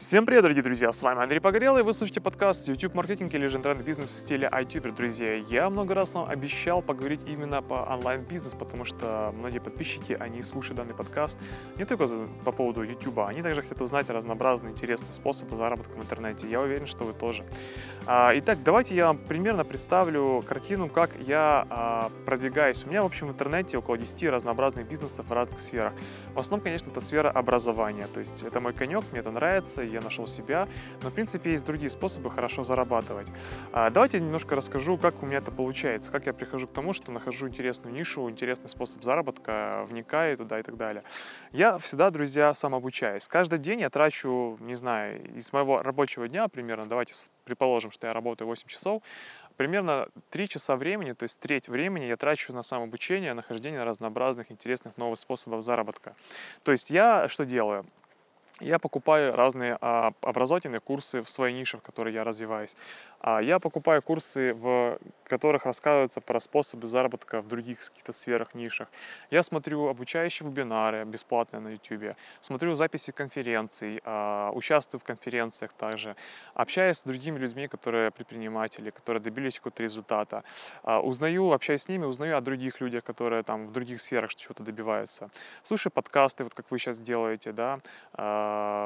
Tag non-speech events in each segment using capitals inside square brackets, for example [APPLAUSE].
Всем привет, дорогие друзья! С вами Андрей Погорелый, вы слушаете подкаст YouTube маркетинг или же интернет-бизнес в стиле iTuber, друзья. Я много раз вам обещал поговорить именно по онлайн-бизнес, потому что многие подписчики, они слушают данный подкаст не только по поводу YouTube, они также хотят узнать разнообразные интересные способы заработка в интернете. Я уверен, что вы тоже. А, итак, давайте я вам примерно представлю картину, как я а, продвигаюсь. У меня, в общем, в интернете около 10 разнообразных бизнесов в разных сферах. В основном, конечно, это сфера образования, то есть это мой конек, мне это нравится, я нашел себя, но в принципе есть другие способы хорошо зарабатывать. А, давайте немножко расскажу, как у меня это получается, как я прихожу к тому, что нахожу интересную нишу, интересный способ заработка, вникаю туда и так далее. Я всегда, друзья, сам обучаюсь. Каждый день я трачу, не знаю, из моего рабочего дня примерно, давайте предположим, что я работаю 8 часов, примерно 3 часа времени, то есть треть времени я трачу на самообучение, нахождение разнообразных интересных новых способов заработка. То есть я что делаю? Я покупаю разные а, образовательные курсы в своей нише, в которой я развиваюсь. А я покупаю курсы, в которых рассказываются про способы заработка в других каких-то сферах, нишах. Я смотрю обучающие вебинары бесплатные на YouTube, смотрю записи конференций, а, участвую в конференциях также, общаюсь с другими людьми, которые предприниматели, которые добились какого-то результата, а, узнаю, общаюсь с ними, узнаю о других людях, которые там в других сферах чего-то добиваются. Слушаю подкасты, вот как вы сейчас делаете, да.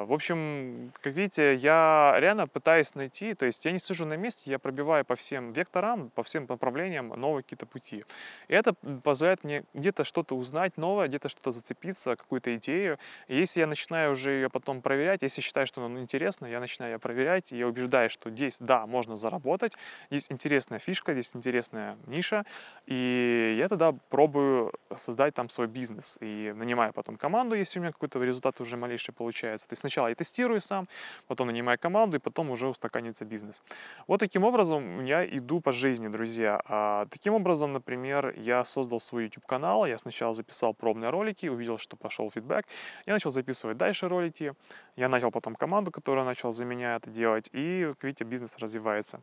В общем, как видите, я реально пытаюсь найти, то есть я не сижу на месте я пробиваю по всем векторам, по всем направлениям новые какие-то пути. И это позволяет мне где-то что-то узнать новое, где-то что-то зацепиться, какую-то идею. И если я начинаю уже ее потом проверять, если считаю, что она интересна, я начинаю ее проверять, и я убеждаюсь, что здесь, да, можно заработать, здесь интересная фишка, здесь интересная ниша, и я тогда пробую создать там свой бизнес и нанимаю потом команду, если у меня какой-то результат уже малейший получается. То есть сначала я тестирую сам, потом нанимаю команду, и потом уже устаканится бизнес. Вот таким образом я иду по жизни, друзья. А, таким образом, например, я создал свой YouTube-канал, я сначала записал пробные ролики, увидел, что пошел фидбэк, я начал записывать дальше ролики, я начал потом команду, которая начала за меня это делать, и, как видите, бизнес развивается.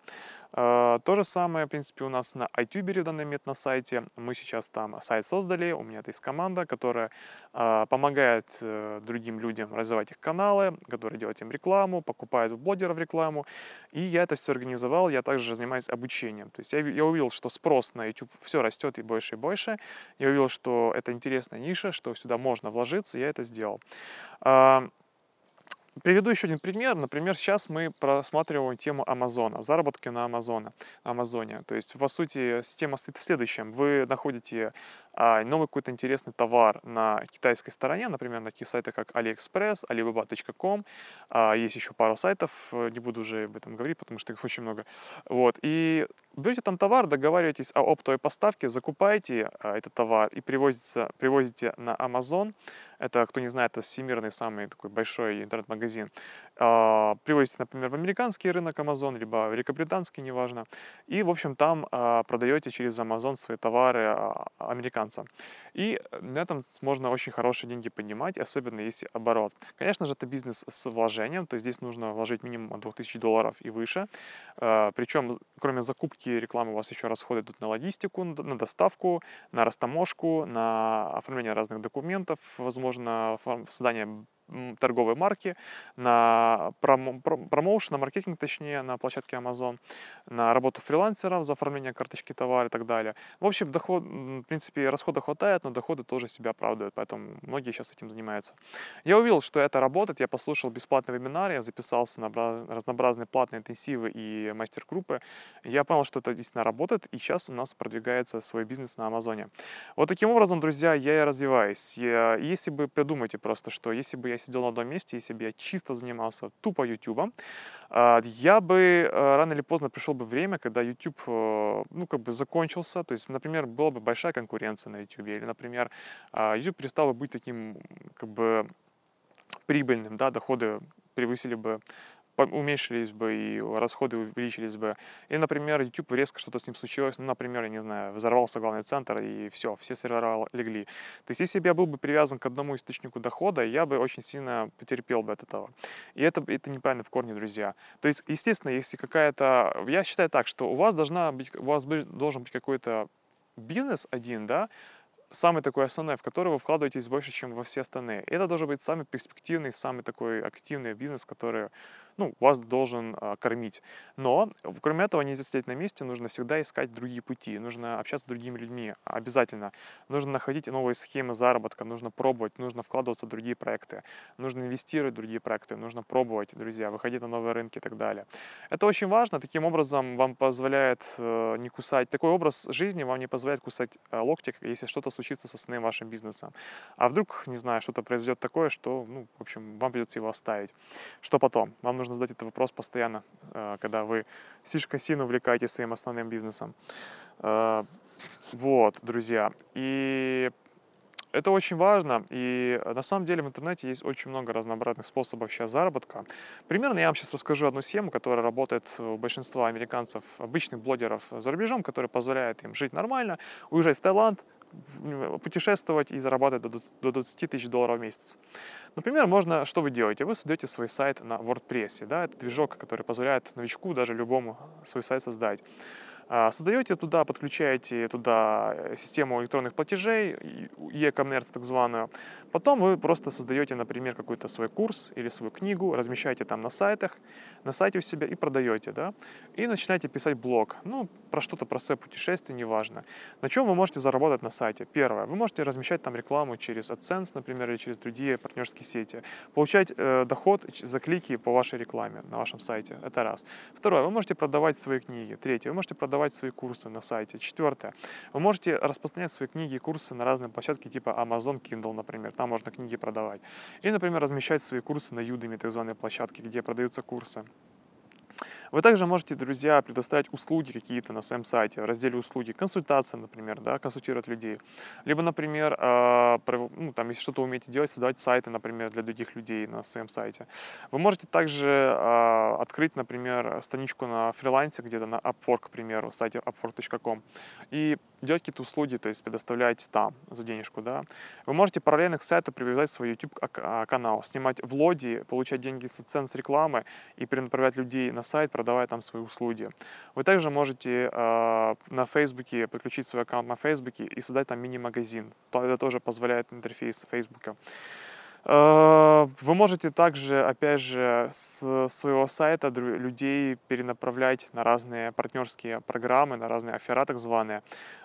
А, то же самое, в принципе, у нас на iTuber в данный момент на сайте. Мы сейчас там сайт создали, у меня есть команда, которая а, помогает э, другим людям развивать их каналы, которая делает им рекламу, покупает у блогеров рекламу, и я это все организовал, я также занимаюсь обучением. То есть я, я увидел, что спрос на YouTube все растет и больше и больше, я увидел, что это интересная ниша, что сюда можно вложиться, я это сделал. А, Приведу еще один пример. Например, сейчас мы просматриваем тему Амазона, заработки на Амазоне. Амазоне. То есть, по сути, система стоит в следующем. Вы находите новый какой-то интересный товар на китайской стороне, например, на таких сайтах, как AliExpress, Alibaba.com. А, есть еще пару сайтов, э, не буду уже об этом говорить, потому что их очень много. Вот. И берете там товар, договариваетесь о оптовой поставке, закупаете а, этот товар и привозите, привозите на Amazon. Это, кто не знает, это всемирный самый такой большой интернет-магазин. А, привозите, например, в американский рынок Amazon, либо в великобританский, неважно. И, в общем, там а, продаете через Amazon свои товары а, американцам. И на этом можно очень хорошие деньги поднимать, особенно если оборот. Конечно же, это бизнес с вложением, то есть здесь нужно вложить минимум 2000 долларов и выше. Причем, кроме закупки рекламы, у вас еще расходы идут на логистику, на доставку, на растаможку, на оформление разных документов, возможно, создание торговой марки, на промоушен, на маркетинг, точнее, на площадке Amazon, на работу фрилансеров за оформление карточки товара и так далее. В общем, доход, в принципе, расхода хватает, но доходы тоже себя оправдывают, поэтому многие сейчас этим занимаются. Я увидел, что это работает, я послушал бесплатный вебинар, я записался на разнообразные платные интенсивы и мастер-группы. Я понял, что это действительно работает, и сейчас у нас продвигается свой бизнес на Амазоне. Вот таким образом, друзья, я и развиваюсь. Если бы придумайте просто, что если бы я сидел на одном месте, если бы я чисто занимался тупо YouTube, а, я бы э, рано или поздно пришел бы время, когда YouTube, э, ну, как бы закончился, то есть, например, была бы большая конкуренция на YouTube, или, например, а, YouTube перестал бы быть таким, как бы, прибыльным, да, доходы превысили бы уменьшились бы и расходы увеличились бы. И, например, YouTube резко что-то с ним случилось, ну, например, я не знаю, взорвался главный центр и все, все сервера легли. То есть, если бы я был бы привязан к одному источнику дохода, я бы очень сильно потерпел бы от этого. И это, это неправильно в корне, друзья. То есть, естественно, если какая-то... Я считаю так, что у вас должна быть, у вас должен быть какой-то бизнес один, да, самый такой основной, в который вы вкладываетесь больше, чем во все остальные. Это должен быть самый перспективный, самый такой активный бизнес, который ну, вас должен а, кормить. Но, кроме этого, нельзя сидеть на месте, нужно всегда искать другие пути, нужно общаться с другими людьми, обязательно. Нужно находить новые схемы заработка, нужно пробовать, нужно вкладываться в другие проекты, нужно инвестировать в другие проекты, нужно пробовать, друзья, выходить на новые рынки и так далее. Это очень важно, таким образом вам позволяет э, не кусать, такой образ жизни вам не позволяет кусать э, локти, если что-то случится с основным вашим бизнесом. А вдруг, не знаю, что-то произойдет такое, что, ну, в общем, вам придется его оставить. Что потом? Вам нужно задать этот вопрос постоянно, э, когда вы слишком сильно увлекаетесь своим основным бизнесом. Э, вот, друзья. И это очень важно, и на самом деле в интернете есть очень много разнообразных способов сейчас заработка. Примерно я вам сейчас расскажу одну схему, которая работает у большинства американцев, обычных блогеров за рубежом, которая позволяет им жить нормально, уезжать в Таиланд, путешествовать и зарабатывать до 20 тысяч долларов в месяц. Например, можно, что вы делаете? Вы создаете свой сайт на WordPress, да, это движок, который позволяет новичку, даже любому, свой сайт создать. А, создаете туда, подключаете туда э, систему электронных платежей, e-commerce так званую. Потом вы просто создаете, например, какой-то свой курс или свою книгу, размещаете там на сайтах, на сайте у себя и продаете, да, и начинаете писать блог, ну, про что-то, про свое путешествие, неважно. На чем вы можете заработать на сайте? Первое, вы можете размещать там рекламу через AdSense, например, или через другие партнерские сети, получать э, доход за клики по вашей рекламе на вашем сайте, это раз. Второе, вы можете продавать свои книги. Третье, вы можете продавать продавать свои курсы на сайте. Четвертое. Вы можете распространять свои книги и курсы на разные площадки, типа Amazon Kindle, например. Там можно книги продавать. И, например, размещать свои курсы на Udemy, так званые площадки, где продаются курсы. Вы также можете, друзья, предоставить услуги какие-то на своем сайте, в разделе услуги, консультация, например, да, консультировать людей. Либо, например, э, ну, там, если что-то умеете делать, создавать сайты, например, для других людей на своем сайте. Вы можете также э, открыть, например, страничку на фрилансе где-то на Upwork, к примеру, сайте upwork.com и делать какие-то услуги, то есть предоставлять там за денежку, да. Вы можете параллельно к сайту привязать свой YouTube-канал, снимать влоги, получать деньги с цен с рекламы и перенаправлять людей на сайт, продавая там свои услуги. Вы также можете э, на Фейсбуке подключить свой аккаунт на Фейсбуке и создать там мини-магазин. Это тоже позволяет интерфейс Фейсбука. Э, вы можете также, опять же, с своего сайта людей перенаправлять на разные партнерские программы, на разные афера так званые,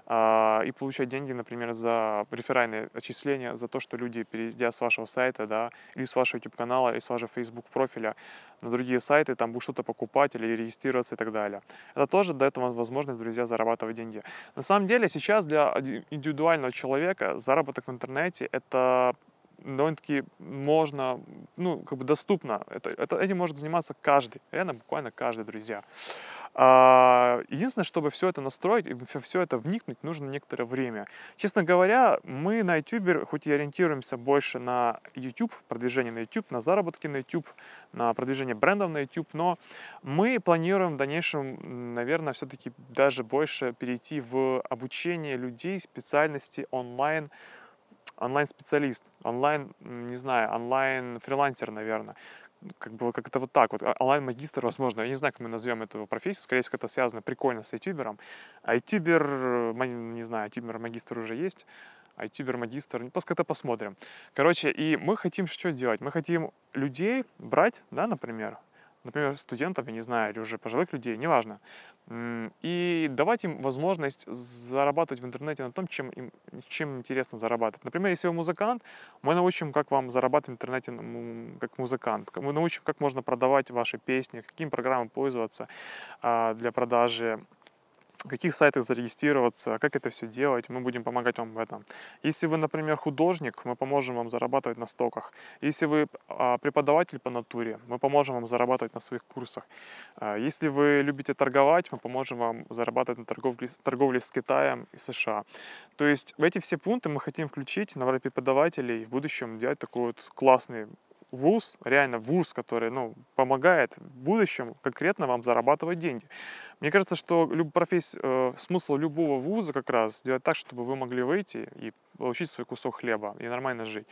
а, и получать деньги, например, за реферальные отчисления, за то, что люди, перейдя с вашего сайта, да, или с вашего YouTube-канала, или с вашего Facebook профиля на другие сайты, там будут что-то покупать или регистрироваться и так далее. Это тоже дает вам возможность, друзья, зарабатывать деньги. На самом деле сейчас для индивидуального человека заработок в интернете — это довольно-таки можно, ну, как бы доступно. Это, это, этим может заниматься каждый, реально буквально каждый, друзья. А, единственное, чтобы все это настроить и все это вникнуть, нужно некоторое время. Честно говоря, мы на YouTube, хоть и ориентируемся больше на YouTube, продвижение на YouTube, на заработки на YouTube, на продвижение брендов на YouTube, но мы планируем в дальнейшем, наверное, все-таки даже больше перейти в обучение людей специальности онлайн, онлайн-специалист, онлайн, не знаю, онлайн-фрилансер, наверное, как бы как это вот так вот, а, онлайн-магистр, возможно, я не знаю, как мы назовем эту профессию, скорее всего, это связано прикольно с ютубером. А ютубер, не знаю, ютубер-магистр уже есть, а ютубер-магистр, ну, просто как-то посмотрим. Короче, и мы хотим что сделать? Мы хотим людей брать, да, например, например, студентов, я не знаю, или уже пожилых людей, неважно, и давать им возможность зарабатывать в интернете на том, чем им чем интересно зарабатывать. Например, если вы музыкант, мы научим, как вам зарабатывать в интернете как музыкант. Мы научим, как можно продавать ваши песни, каким программам пользоваться а, для продажи каких сайтах зарегистрироваться, как это все делать, мы будем помогать вам в этом. Если вы, например, художник, мы поможем вам зарабатывать на стоках. Если вы а, преподаватель по натуре, мы поможем вам зарабатывать на своих курсах. А, если вы любите торговать, мы поможем вам зарабатывать на торговле, торговле с Китаем и США. То есть в эти все пункты мы хотим включить, набрать преподавателей в будущем делать такой вот классный вуз, реально вуз, который ну, помогает в будущем конкретно вам зарабатывать деньги. Мне кажется, что люб, профессия, э, смысл любого вуза как раз сделать так, чтобы вы могли выйти и получить свой кусок хлеба и нормально жить.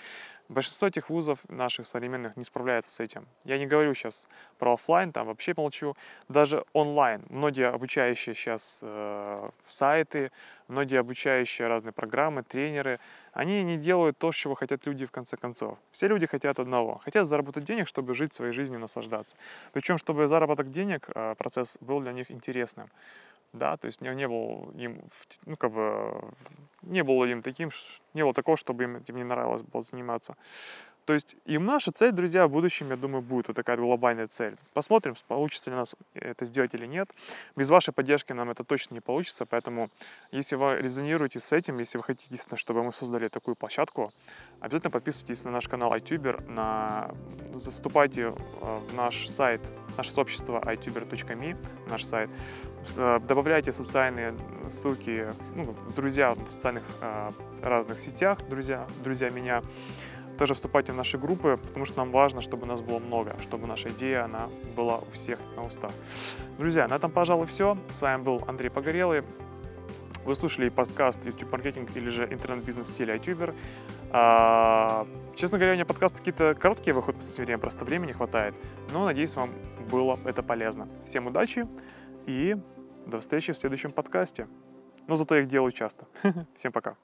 Большинство этих вузов наших современных не справляется с этим. Я не говорю сейчас про офлайн, там вообще молчу. Даже онлайн. Многие обучающие сейчас э, сайты, многие обучающие разные программы, тренеры, они не делают то, чего хотят люди в конце концов. Все люди хотят одного. Хотят заработать денег, чтобы жить своей жизнью, наслаждаться. Причем, чтобы заработок денег, э, процесс был для них интересным да, то есть не, не был им, ну, как бы, не было им таким, не было такого, чтобы им этим не нравилось было заниматься. То есть им наша цель, друзья, в будущем, я думаю, будет вот такая глобальная цель. Посмотрим, получится ли у нас это сделать или нет. Без вашей поддержки нам это точно не получится, поэтому если вы резонируете с этим, если вы хотите, действительно, чтобы мы создали такую площадку, обязательно подписывайтесь на наш канал iTuber, на... заступайте э, в наш сайт, наше сообщество ituber.me, наш сайт, Э, добавляйте социальные ссылки, ну, друзья в социальных э, разных сетях, друзья, друзья меня. Тоже вступайте в наши группы, потому что нам важно, чтобы нас было много, чтобы наша идея, она была у всех на устах. Друзья, на этом, пожалуй, все. С вами был Андрей Погорелый. Вы слушали подкаст YouTube маркетинг или же интернет-бизнес в стиле iTuber. А, честно говоря, у меня подкасты какие-то короткие выходят в последнее время, просто времени хватает. Но надеюсь, вам было это полезно. Всем удачи и до встречи в следующем подкасте. Но зато я их делаю часто. [LAUGHS] Всем пока.